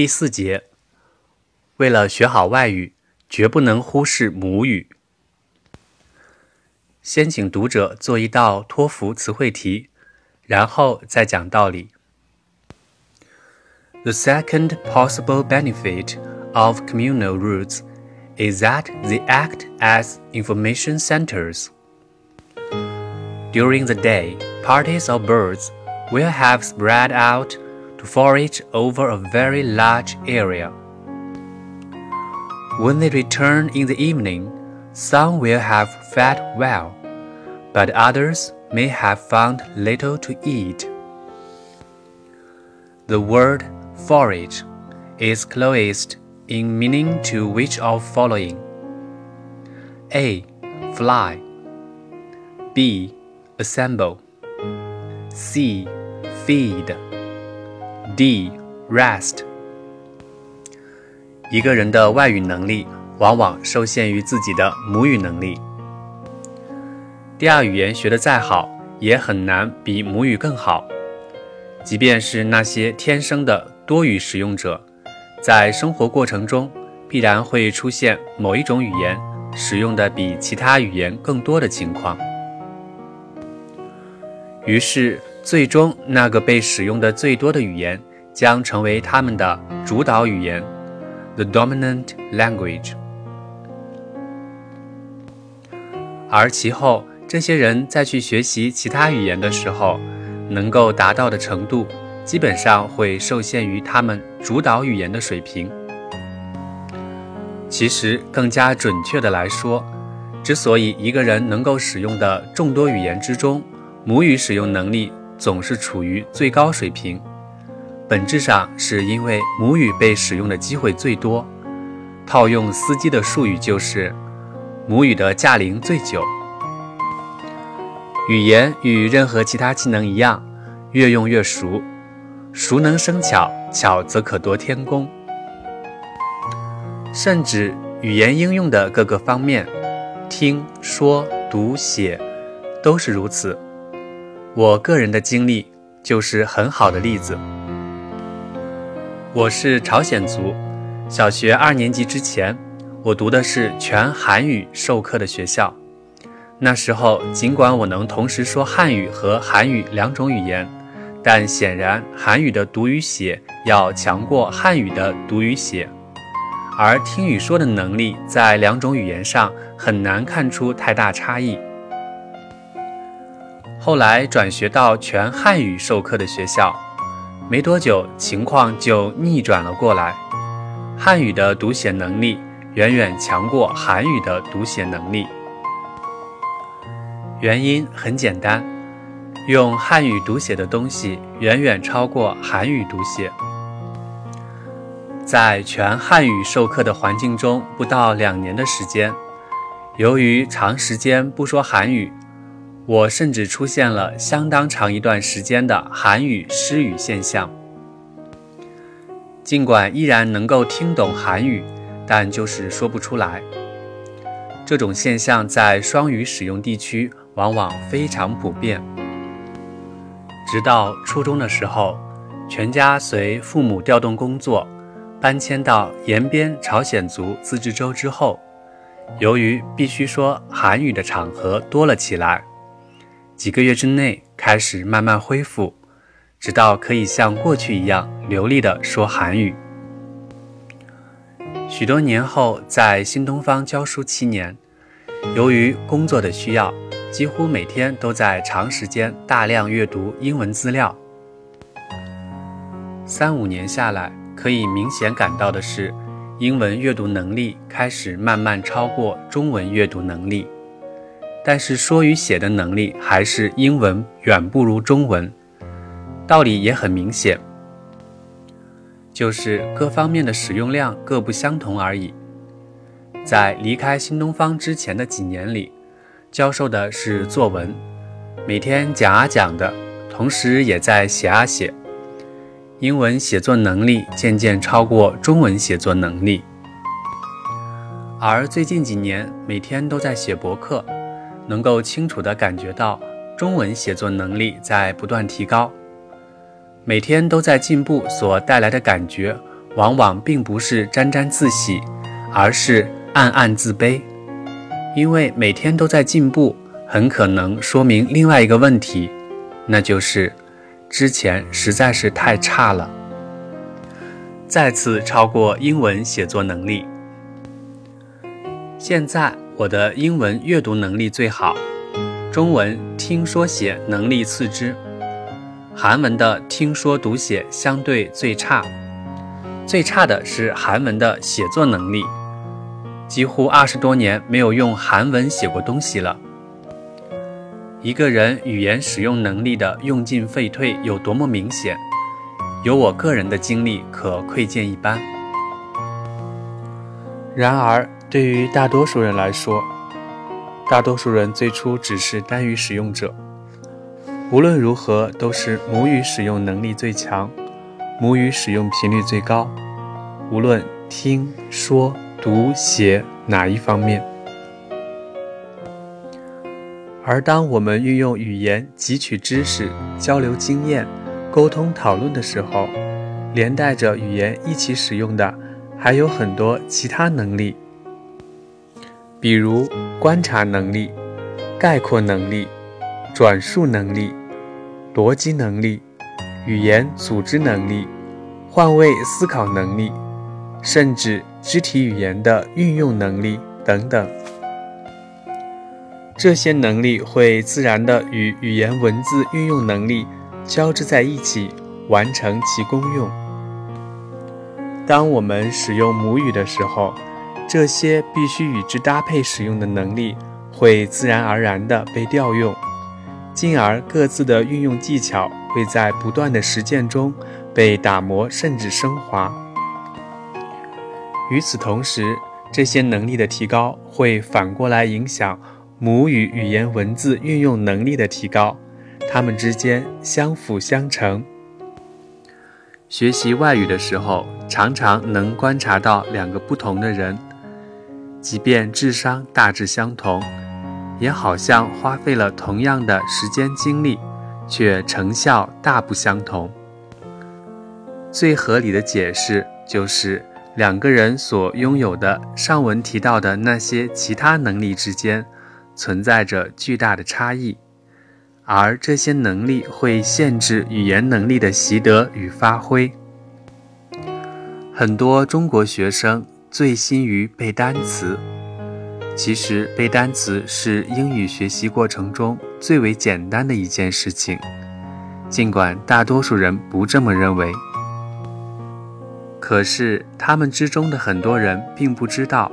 第四节，为了学好外语，绝不能忽视母语。先请读者做一道托福词汇题，然后再讲道理。The second possible benefit of communal roots is that they act as information centers. During the day, parties of birds will have spread out to forage over a very large area. When they return in the evening, some will have fed well, but others may have found little to eat. The word forage is closest in meaning to which of following? A. Fly. B. Assemble. C. Feed. D. Rest. 一个人的外语能力往往受限于自己的母语能力。第二语言学得再好，也很难比母语更好。即便是那些天生的多语使用者，在生活过程中必然会出现某一种语言使用的比其他语言更多的情况。于是，最终那个被使用的最多的语言将成为他们的主导语言，the dominant language。而其后，这些人再去学习其他语言的时候，能够达到的程度，基本上会受限于他们主导语言的水平。其实，更加准确的来说，之所以一个人能够使用的众多语言之中，母语使用能力总是处于最高水平，本质上是因为母语被使用的机会最多。套用司机的术语，就是母语的驾龄最久。语言与任何其他技能一样，越用越熟，熟能生巧，巧则可夺天工。甚至语言应用的各个方面，听说读写，都是如此。我个人的经历就是很好的例子。我是朝鲜族，小学二年级之前，我读的是全韩语授课的学校。那时候，尽管我能同时说汉语和韩语两种语言，但显然韩语的读与写要强过汉语的读与写，而听与说的能力在两种语言上很难看出太大差异。后来转学到全汉语授课的学校，没多久情况就逆转了过来，汉语的读写能力远远强过韩语的读写能力。原因很简单，用汉语读写的东西远远超过韩语读写。在全汉语授课的环境中，不到两年的时间，由于长时间不说韩语。我甚至出现了相当长一段时间的韩语失语现象。尽管依然能够听懂韩语，但就是说不出来。这种现象在双语使用地区往往非常普遍。直到初中的时候，全家随父母调动工作，搬迁到延边朝鲜族自治州之后，由于必须说韩语的场合多了起来。几个月之内开始慢慢恢复，直到可以像过去一样流利地说韩语。许多年后，在新东方教书七年，由于工作的需要，几乎每天都在长时间大量阅读英文资料。三五年下来，可以明显感到的是，英文阅读能力开始慢慢超过中文阅读能力。但是说与写的能力还是英文远不如中文，道理也很明显，就是各方面的使用量各不相同而已。在离开新东方之前的几年里，教授的是作文，每天讲啊讲的，同时也在写啊写，英文写作能力渐渐超过中文写作能力，而最近几年每天都在写博客。能够清楚地感觉到中文写作能力在不断提高，每天都在进步所带来的感觉，往往并不是沾沾自喜，而是暗暗自卑，因为每天都在进步，很可能说明另外一个问题，那就是之前实在是太差了，再次超过英文写作能力。现在我的英文阅读能力最好，中文听说写能力次之，韩文的听说读写相对最差。最差的是韩文的写作能力，几乎二十多年没有用韩文写过东西了。一个人语言使用能力的用进废退有多么明显，有我个人的经历可窥见一斑。然而，对于大多数人来说，大多数人最初只是单语使用者，无论如何都是母语使用能力最强。母语使用频率最高，无论听说读写哪一方面。而当我们运用语言汲取知识、交流经验、沟通讨论的时候，连带着语言一起使用的还有很多其他能力，比如观察能力、概括能力、转述能力、逻辑能力。语言组织能力、换位思考能力，甚至肢体语言的运用能力等等，这些能力会自然地与语言文字运用能力交织在一起，完成其功用。当我们使用母语的时候，这些必须与之搭配使用的能力会自然而然地被调用，进而各自的运用技巧。会在不断的实践中被打磨甚至升华。与此同时，这些能力的提高会反过来影响母语语言文字运用能力的提高，它们之间相辅相成。学习外语的时候，常常能观察到两个不同的人，即便智商大致相同，也好像花费了同样的时间精力。却成效大不相同。最合理的解释就是两个人所拥有的上文提到的那些其他能力之间存在着巨大的差异，而这些能力会限制语言能力的习得与发挥。很多中国学生醉心于背单词。其实背单词是英语学习过程中最为简单的一件事情，尽管大多数人不这么认为。可是他们之中的很多人并不知道，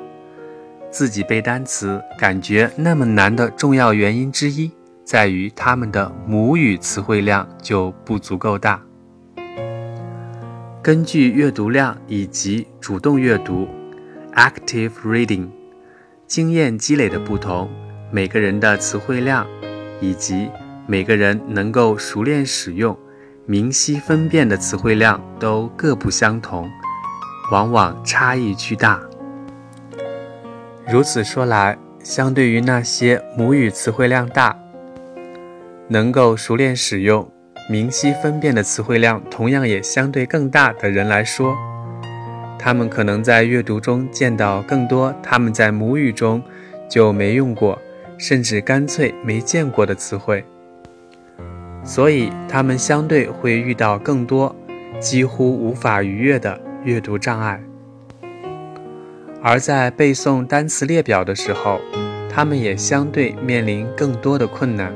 自己背单词感觉那么难的重要原因之一，在于他们的母语词汇量就不足够大。根据阅读量以及主动阅读 （active reading）。经验积累的不同，每个人的词汇量以及每个人能够熟练使用、明晰分辨的词汇量都各不相同，往往差异巨大。如此说来，相对于那些母语词汇量大、能够熟练使用、明晰分辨的词汇量同样也相对更大的人来说，他们可能在阅读中见到更多他们在母语中就没用过，甚至干脆没见过的词汇，所以他们相对会遇到更多几乎无法逾越的阅读障碍。而在背诵单词列表的时候，他们也相对面临更多的困难。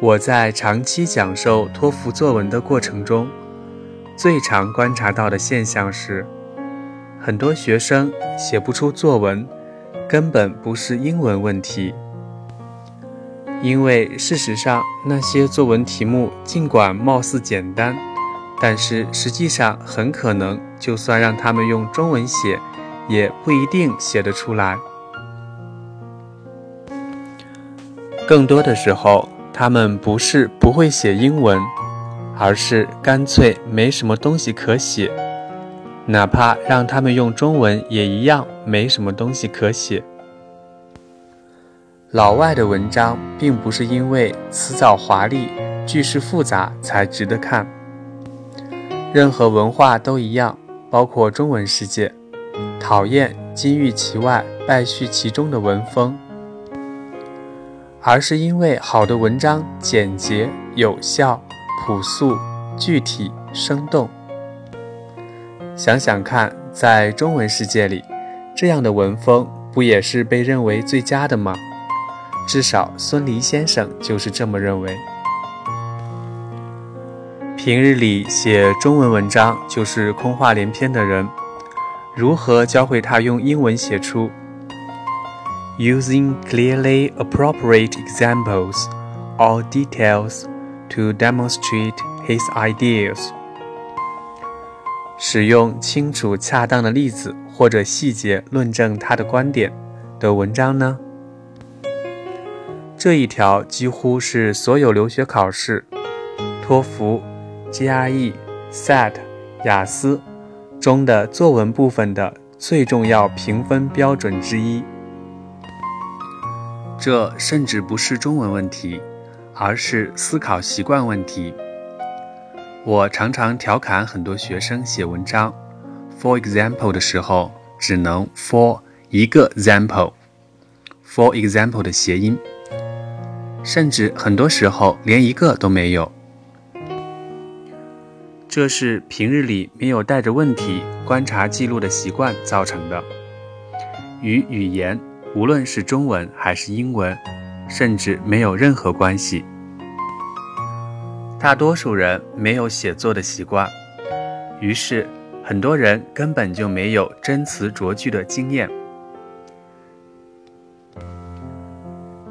我在长期讲授托福作文的过程中。最常观察到的现象是，很多学生写不出作文，根本不是英文问题。因为事实上，那些作文题目尽管貌似简单，但是实际上很可能，就算让他们用中文写，也不一定写得出来。更多的时候，他们不是不会写英文。而是干脆没什么东西可写，哪怕让他们用中文，也一样没什么东西可写。老外的文章并不是因为辞藻华丽、句式复杂才值得看，任何文化都一样，包括中文世界，讨厌金玉其外，败絮其中的文风，而是因为好的文章简洁、有效、朴素、具体、生动。想想看，在中文世界里，这样的文风不也是被认为最佳的吗？至少孙犁先生就是这么认为。平日里写中文文章就是空话连篇的人，如何教会他用英文写出？Using clearly appropriate examples or details to demonstrate his ideas。使用清楚恰当的例子或者细节论证他的观点的文章呢？这一条几乎是所有留学考试，托福。GRE、SAT、雅思中的作文部分的最重要评分标准之一。这甚至不是中文问题，而是思考习惯问题。我常常调侃很多学生写文章，for example 的时候只能 for 一个 example，for example 的谐音，甚至很多时候连一个都没有。这是平日里没有带着问题观察记录的习惯造成的，与语言，无论是中文还是英文，甚至没有任何关系。大多数人没有写作的习惯，于是很多人根本就没有真词琢句的经验。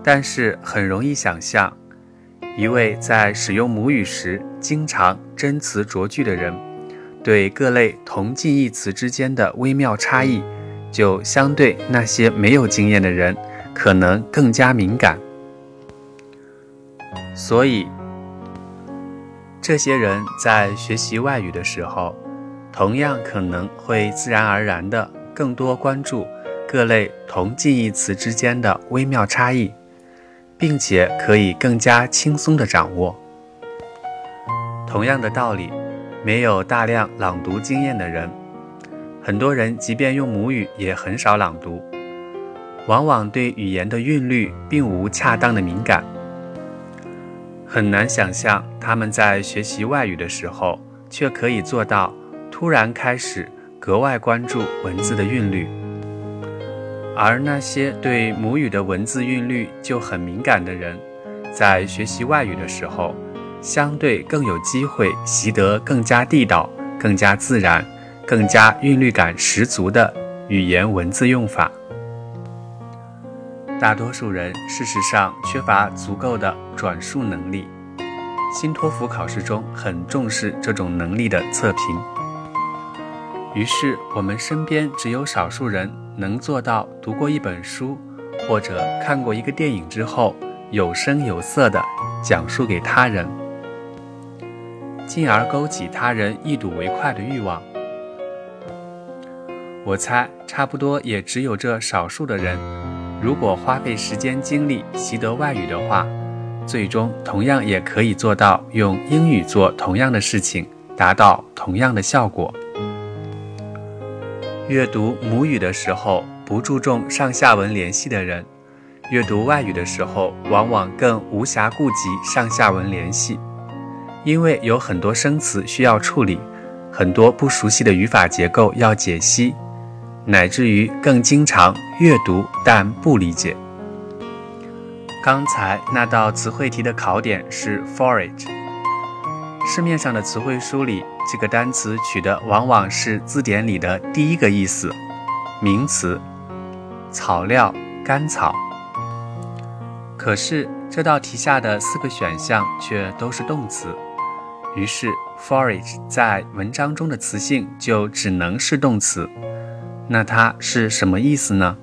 但是很容易想象。一位在使用母语时经常真词琢句的人，对各类同近义词之间的微妙差异，就相对那些没有经验的人可能更加敏感。所以，这些人在学习外语的时候，同样可能会自然而然地更多关注各类同近义词之间的微妙差异。并且可以更加轻松地掌握。同样的道理，没有大量朗读经验的人，很多人即便用母语也很少朗读，往往对语言的韵律并无恰当的敏感，很难想象他们在学习外语的时候，却可以做到突然开始格外关注文字的韵律。而那些对母语的文字韵律就很敏感的人，在学习外语的时候，相对更有机会习得更加地道、更加自然、更加韵律感十足的语言文字用法。大多数人事实上缺乏足够的转述能力，新托福考试中很重视这种能力的测评。于是，我们身边只有少数人。能做到读过一本书或者看过一个电影之后，有声有色地讲述给他人，进而勾起他人一睹为快的欲望。我猜，差不多也只有这少数的人，如果花费时间精力习得外语的话，最终同样也可以做到用英语做同样的事情，达到同样的效果。阅读母语的时候不注重上下文联系的人，阅读外语的时候往往更无暇顾及上下文联系，因为有很多生词需要处理，很多不熟悉的语法结构要解析，乃至于更经常阅读但不理解。刚才那道词汇题的考点是 forage，市面上的词汇书里。这个单词取的往往是字典里的第一个意思，名词，草料、干草。可是这道题下的四个选项却都是动词，于是 forage 在文章中的词性就只能是动词。那它是什么意思呢？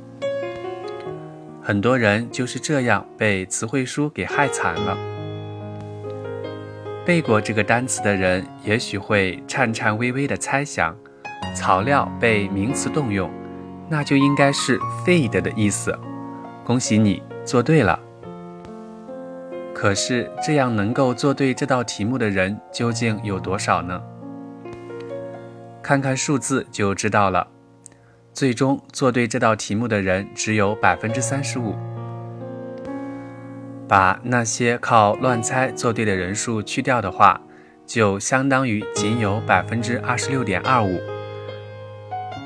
很多人就是这样被词汇书给害惨了。背过这个单词的人，也许会颤颤巍巍地猜想：草料被名词动用，那就应该是 feed 的意思。恭喜你做对了。可是，这样能够做对这道题目的人究竟有多少呢？看看数字就知道了。最终做对这道题目的人只有百分之三十五。把那些靠乱猜做对的人数去掉的话，就相当于仅有百分之二十六点二五。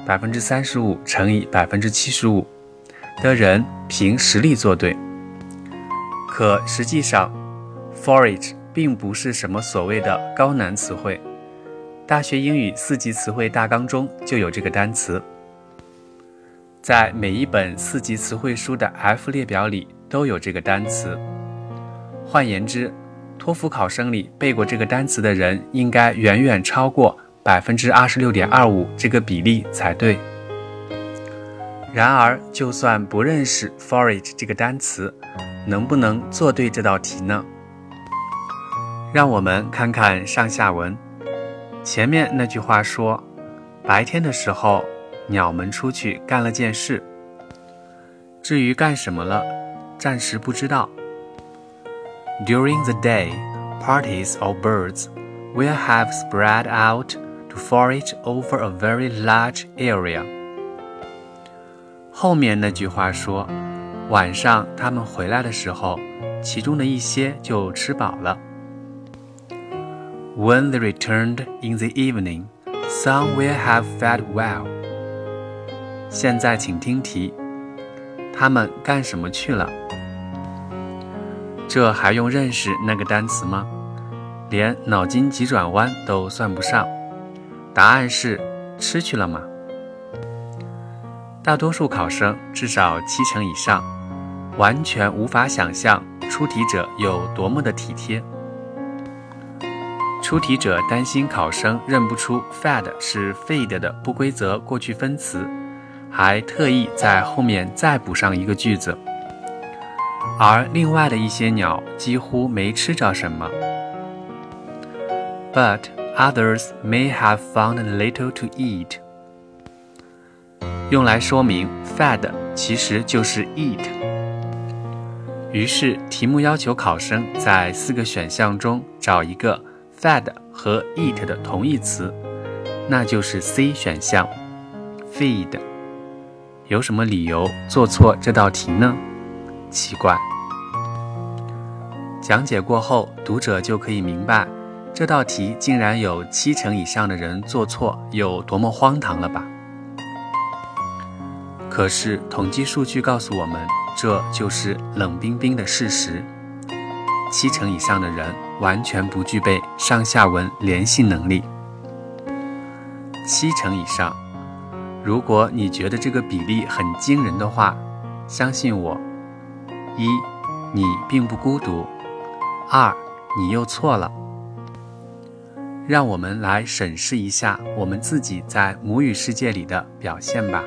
百分之三十五乘以百分之七十五的人凭实力做对。可实际上，forage 并不是什么所谓的高难词汇。大学英语四级词汇大纲中就有这个单词，在每一本四级词汇书的 F 列表里都有这个单词。换言之，托福考生里背过这个单词的人应该远远超过百分之二十六点二五这个比例才对。然而，就算不认识 forage 这个单词，能不能做对这道题呢？让我们看看上下文。前面那句话说，白天的时候，鸟们出去干了件事。至于干什么了，暂时不知道。During the day, parties of birds will have spread out to forage over a very large area. 后面那句话说，晚上他们回来的时候，其中的一些就吃饱了。When they returned in the evening, some will have fed well. 现在请听题，他们干什么去了？这还用认识那个单词吗？连脑筋急转弯都算不上。答案是吃去了吗？大多数考生至少七成以上，完全无法想象出题者有多么的体贴。出题者担心考生认不出 fed 是 feed 的不规则过去分词，还特意在后面再补上一个句子。而另外的一些鸟几乎没吃着什么。But others may have found little to eat。用来说明 fed 其实就是 eat。于是题目要求考生在四个选项中找一个 fed 和 eat 的同义词，那就是 C 选项 feed。有什么理由做错这道题呢？奇怪。讲解过后，读者就可以明白，这道题竟然有七成以上的人做错，有多么荒唐了吧？可是统计数据告诉我们，这就是冷冰冰的事实：七成以上的人完全不具备上下文联系能力。七成以上，如果你觉得这个比例很惊人的话，相信我，一，你并不孤独。二，你又错了。让我们来审视一下我们自己在母语世界里的表现吧。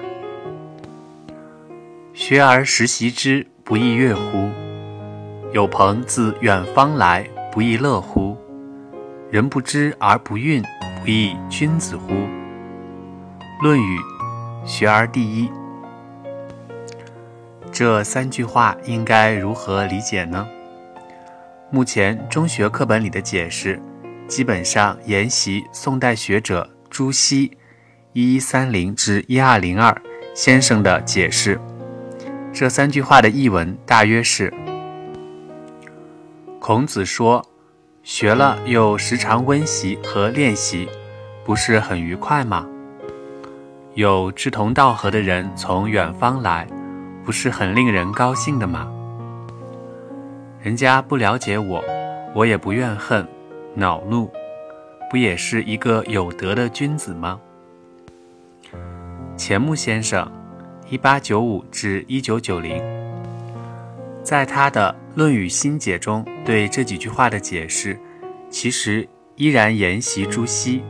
学而时习之，不亦乐乎？有朋自远方来，不亦乐乎？人不知而不愠，不亦君子乎？《论语·学而第一》这三句话应该如何理解呢？目前中学课本里的解释，基本上沿袭宋代学者朱熹（一一三零至一二零二）先生的解释。这三句话的译文大约是：孔子说，学了又时常温习和练习，不是很愉快吗？有志同道合的人从远方来，不是很令人高兴的吗？人家不了解我，我也不怨恨、恼怒，不也是一个有德的君子吗？钱穆先生，一八九五至一九九零，在他的《论语新解》中对这几句话的解释，其实依然沿袭朱熹，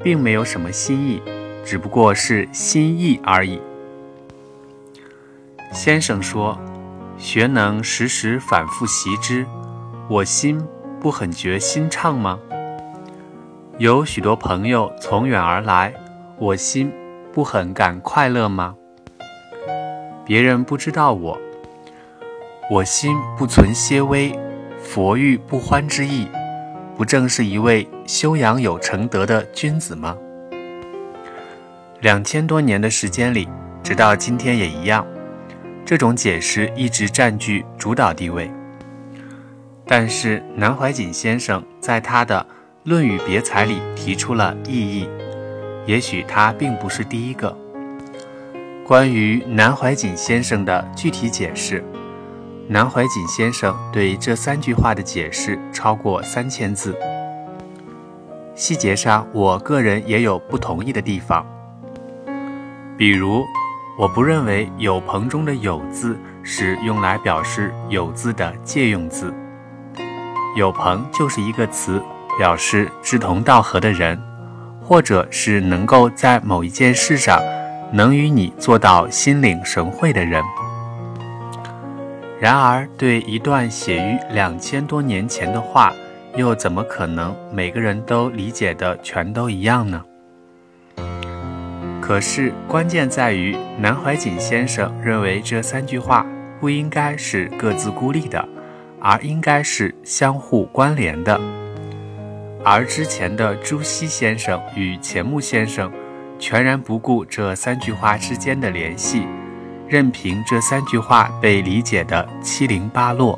并没有什么新意，只不过是心意而已。先生说。学能时时反复习之，我心不很觉心畅吗？有许多朋友从远而来，我心不很感快乐吗？别人不知道我，我心不存些微佛欲不欢之意，不正是一位修养有成德的君子吗？两千多年的时间里，直到今天也一样，这种解释一直占据主导地位。但是南怀瑾先生在他的《论语别裁》里提出了异议，也许他并不是第一个。关于南怀瑾先生的具体解释，南怀瑾先生对这三句话的解释超过三千字，细节上我个人也有不同意的地方。比如，我不认为“有朋”中的“有”字是用来表示“有”字的借用字。有朋就是一个词，表示志同道合的人，或者是能够在某一件事上能与你做到心领神会的人。然而，对一段写于两千多年前的话，又怎么可能每个人都理解的全都一样呢？可是，关键在于南怀瑾先生认为这三句话不应该是各自孤立的，而应该是相互关联的。而之前的朱熹先生与钱穆先生全然不顾这三句话之间的联系，任凭这三句话被理解的七零八落。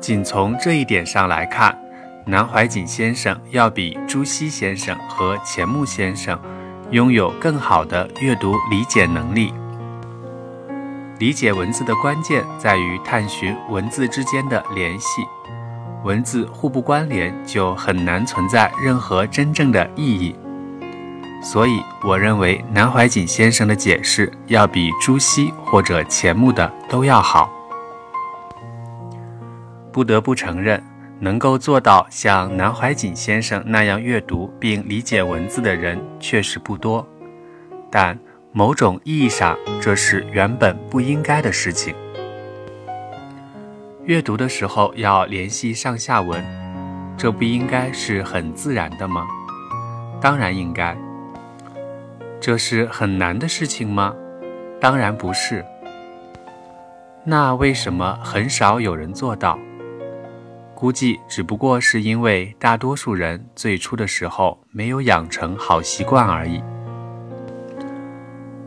仅从这一点上来看。南怀瑾先生要比朱熹先生和钱穆先生拥有更好的阅读理解能力。理解文字的关键在于探寻文字之间的联系，文字互不关联，就很难存在任何真正的意义。所以，我认为南怀瑾先生的解释要比朱熹或者钱穆的都要好。不得不承认。能够做到像南怀瑾先生那样阅读并理解文字的人确实不多，但某种意义上，这是原本不应该的事情。阅读的时候要联系上下文，这不应该是很自然的吗？当然应该。这是很难的事情吗？当然不是。那为什么很少有人做到？估计只不过是因为大多数人最初的时候没有养成好习惯而已。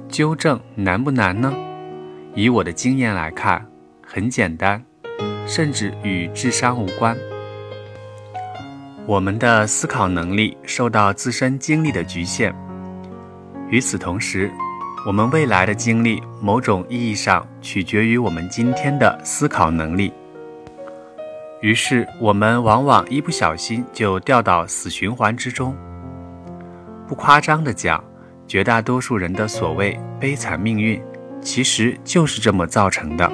纠正难不难呢？以我的经验来看，很简单，甚至与智商无关。我们的思考能力受到自身经历的局限，与此同时，我们未来的经历某种意义上取决于我们今天的思考能力。于是，我们往往一不小心就掉到死循环之中。不夸张的讲，绝大多数人的所谓悲惨命运，其实就是这么造成的。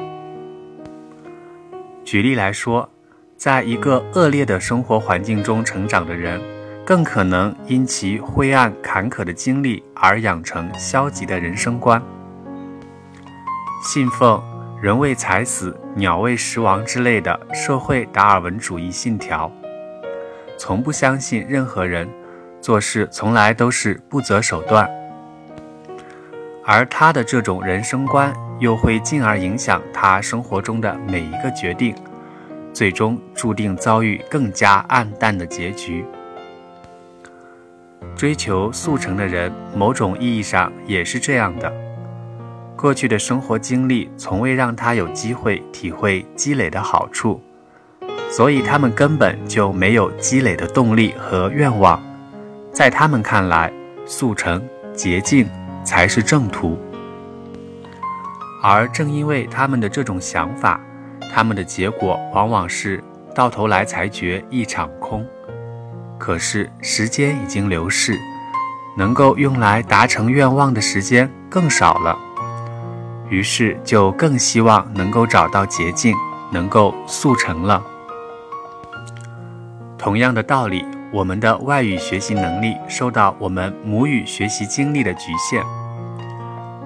举例来说，在一个恶劣的生活环境中成长的人，更可能因其灰暗坎坷的经历而养成消极的人生观，信奉。人为财死，鸟为食亡之类的社会达尔文主义信条，从不相信任何人做事从来都是不择手段，而他的这种人生观又会进而影响他生活中的每一个决定，最终注定遭遇更加暗淡的结局。追求速成的人，某种意义上也是这样的。过去的生活经历从未让他有机会体会积累的好处，所以他们根本就没有积累的动力和愿望。在他们看来，速成捷径才是正途。而正因为他们的这种想法，他们的结果往往是到头来才觉一场空。可是时间已经流逝，能够用来达成愿望的时间更少了。于是就更希望能够找到捷径，能够速成了。同样的道理，我们的外语学习能力受到我们母语学习经历的局限，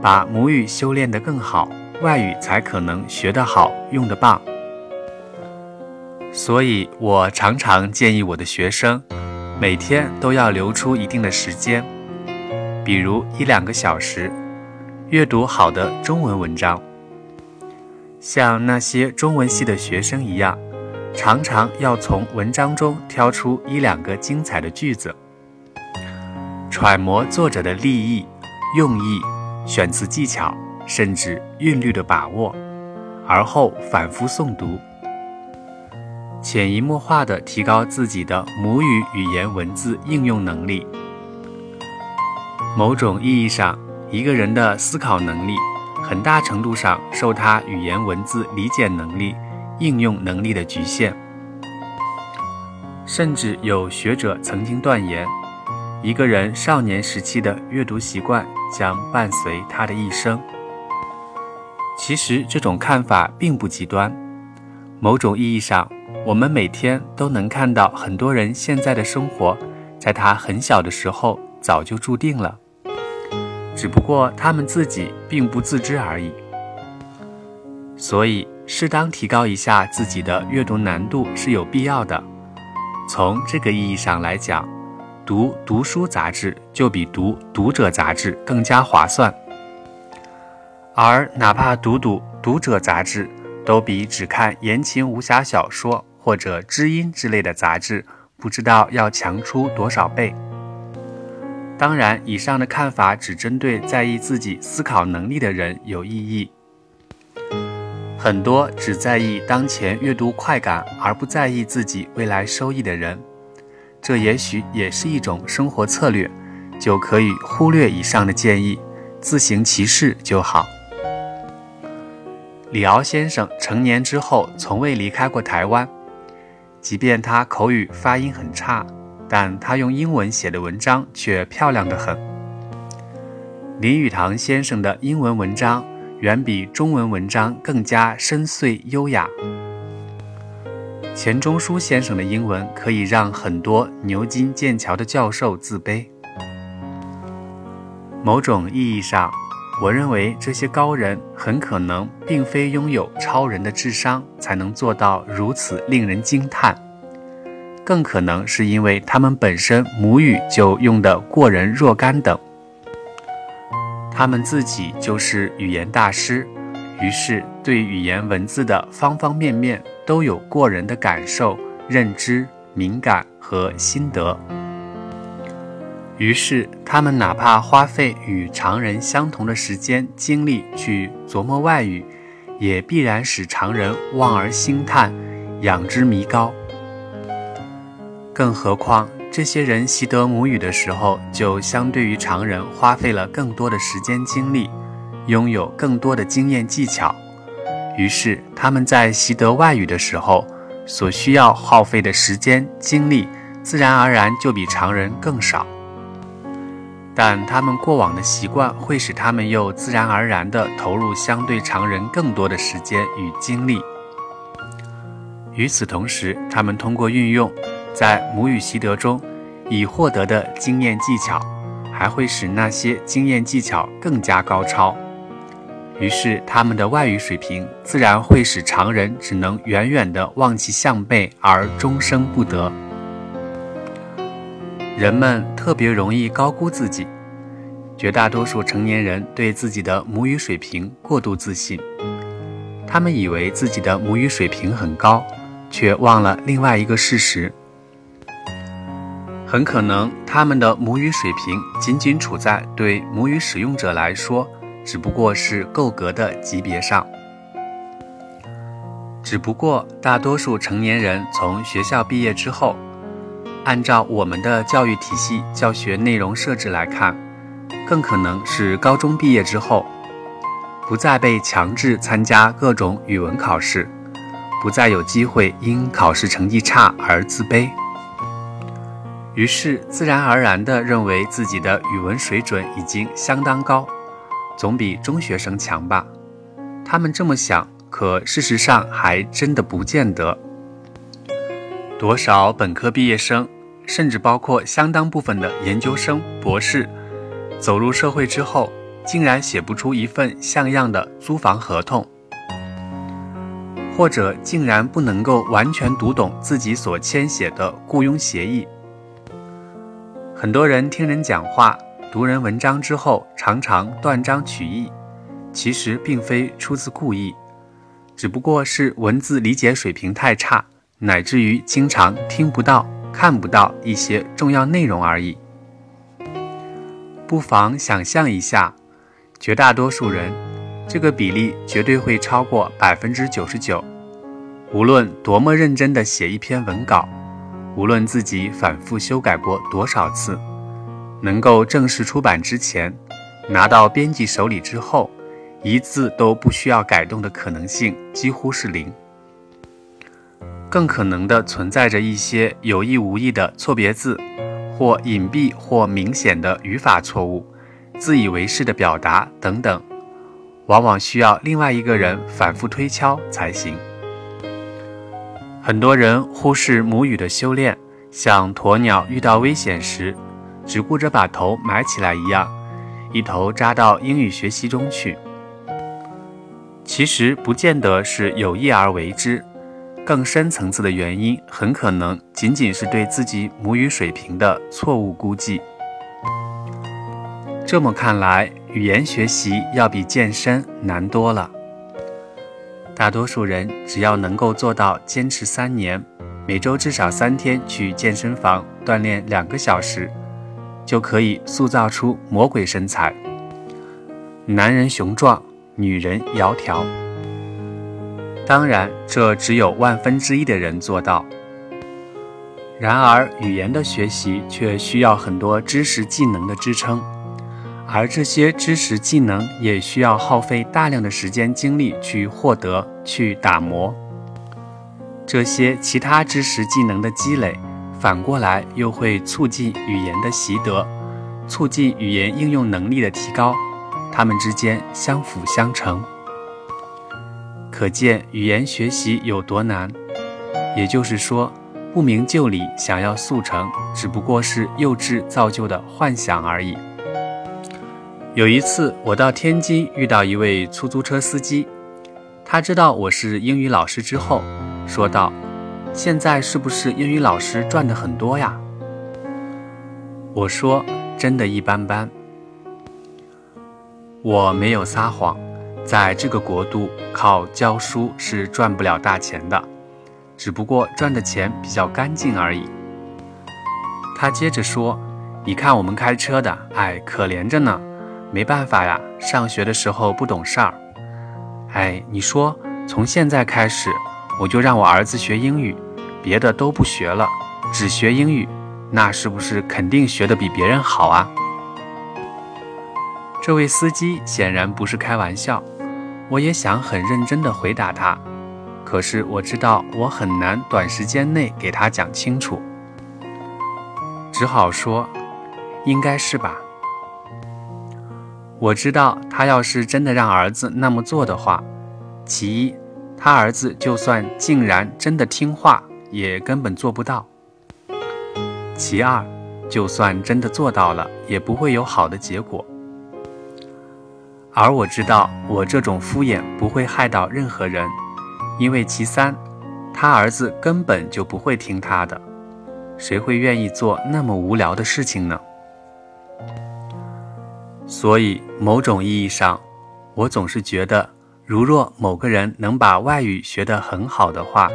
把母语修炼得更好，外语才可能学得好、用得棒。所以我常常建议我的学生，每天都要留出一定的时间，比如一两个小时。阅读好的中文文章，像那些中文系的学生一样，常常要从文章中挑出一两个精彩的句子。揣摩作者的立意、用意、选词技巧，甚至韵律的把握，而后反复诵读，潜移默化地提高自己的母语语言文字应用能力。某种意义上，一个人的思考能力，很大程度上受他语言文字理解能力、应用能力的局限。甚至有学者曾经断言，一个人少年时期的阅读习惯将伴随他的一生。其实，这种看法并不极端。某种意义上，我们每天都能看到很多人现在的生活，在他很小的时候早就注定了。只不过他们自己并不自知而已，所以适当提高一下自己的阅读难度是有必要的。从这个意义上来讲，读读书杂志就比读读者杂志更加划算。而哪怕读读读者杂志，都比只看言情武侠小说或者知音之类的杂志，不知道要强出多少倍。当然，以上的看法只针对在意自己思考能力的人有意义。很多只在意当前阅读快感而不在意自己未来收益的人，这也许也是一种生活策略，就可以忽略以上的建议，自行其事就好。李敖先生成年之后从未离开过台湾，即便他口语发音很差。但他用英文写的文章却漂亮得很。林语堂先生的英文文章远比中文文章更加深邃优雅。钱钟书先生的英文可以让很多牛津、剑桥的教授自卑。某种意义上，我认为这些高人很可能并非拥有超人的智商才能做到如此令人惊叹。更可能是因为他们本身母语就用得过人若干等，他们自己就是语言大师，于是对语言文字的方方面面都有过人的感受、认知、敏感和心得。于是他们哪怕花费与常人相同的时间精力去琢磨外语，也必然使常人望而兴叹，仰之弥高。更何况，这些人习得母语的时候，就相对于常人花费了更多的时间精力，拥有更多的经验技巧，于是他们在习得外语的时候，所需要耗费的时间精力，自然而然就比常人更少。但他们过往的习惯会使他们又自然而然地投入相对常人更多的时间与精力。与此同时，他们通过运用。在母语习得中，已获得的经验技巧，还会使那些经验技巧更加高超。于是，他们的外语水平自然会使常人只能远远地望其项背而终生不得。人们特别容易高估自己，绝大多数成年人对自己的母语水平过度自信，他们以为自己的母语水平很高，却忘了另外一个事实。很可能他们的母语水平仅仅处在对母语使用者来说只不过是够格的级别上。只不过大多数成年人从学校毕业之后，按照我们的教育体系教学内容设置来看，更可能是高中毕业之后，不再被强制参加各种语文考试，不再有机会因考试成绩差而自卑。于是，自然而然地认为自己的语文水准已经相当高，总比中学生强吧？他们这么想，可事实上还真的不见得。多少本科毕业生，甚至包括相当部分的研究生、博士，走入社会之后，竟然写不出一份像样的租房合同，或者竟然不能够完全读懂自己所签写的雇佣协议。很多人听人讲话、读人文章之后，常常断章取义，其实并非出自故意，只不过是文字理解水平太差，乃至于经常听不到、看不到一些重要内容而已。不妨想象一下，绝大多数人，这个比例绝对会超过百分之九十九。无论多么认真地写一篇文稿，无论自己反复修改过多少次，能够正式出版之前，拿到编辑手里之后，一字都不需要改动的可能性几乎是零。更可能的存在着一些有意无意的错别字，或隐蔽或明显的语法错误，自以为是的表达等等，往往需要另外一个人反复推敲才行。很多人忽视母语的修炼，像鸵鸟遇到危险时，只顾着把头埋起来一样，一头扎到英语学习中去。其实不见得是有意而为之。更深层次的原因，很可能仅仅是对自己母语水平的错误估计。这么看来，语言学习要比健身难多了。大多数人只要能够做到坚持三年，每周至少三天去健身房锻炼两个小时，就可以塑造出魔鬼身材。男人雄壮，女人窈窕。当然，这只有万分之一的人做到。然而，语言的学习却需要很多知识技能的支撑，而这些知识技能也需要耗费大量的时间精力去获得、去打磨。这些其他知识技能的积累，反过来又会促进语言的习得，促进语言应用能力的提高，它们之间相辅相成。可见语言学习有多难，也就是说，不明就里想要速成，只不过是幼稚造就的幻想而已。有一次，我到天津遇到一位出租车司机，他知道我是英语老师之后，说道：“现在是不是英语老师赚的很多呀？”我说：“真的一般般。”我没有撒谎。在这个国度，靠教书是赚不了大钱的，只不过赚的钱比较干净而已。他接着说：“你看我们开车的，哎，可怜着呢，没办法呀，上学的时候不懂事儿。哎，你说从现在开始，我就让我儿子学英语，别的都不学了，只学英语，那是不是肯定学的比别人好啊？”这位司机显然不是开玩笑。我也想很认真地回答他，可是我知道我很难短时间内给他讲清楚，只好说，应该是吧。我知道他要是真的让儿子那么做的话，其一，他儿子就算竟然真的听话，也根本做不到；其二，就算真的做到了，也不会有好的结果。而我知道，我这种敷衍不会害到任何人，因为其三，他儿子根本就不会听他的，谁会愿意做那么无聊的事情呢？所以，某种意义上，我总是觉得，如若某个人能把外语学得很好的话，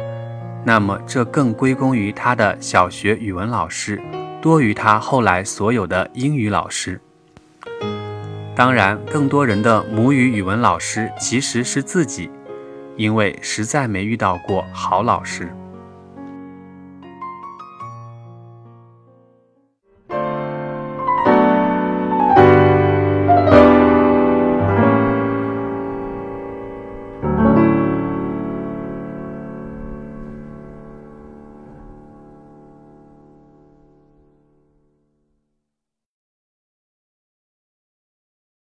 那么这更归功于他的小学语文老师，多于他后来所有的英语老师。当然，更多人的母语语文老师其实是自己，因为实在没遇到过好老师。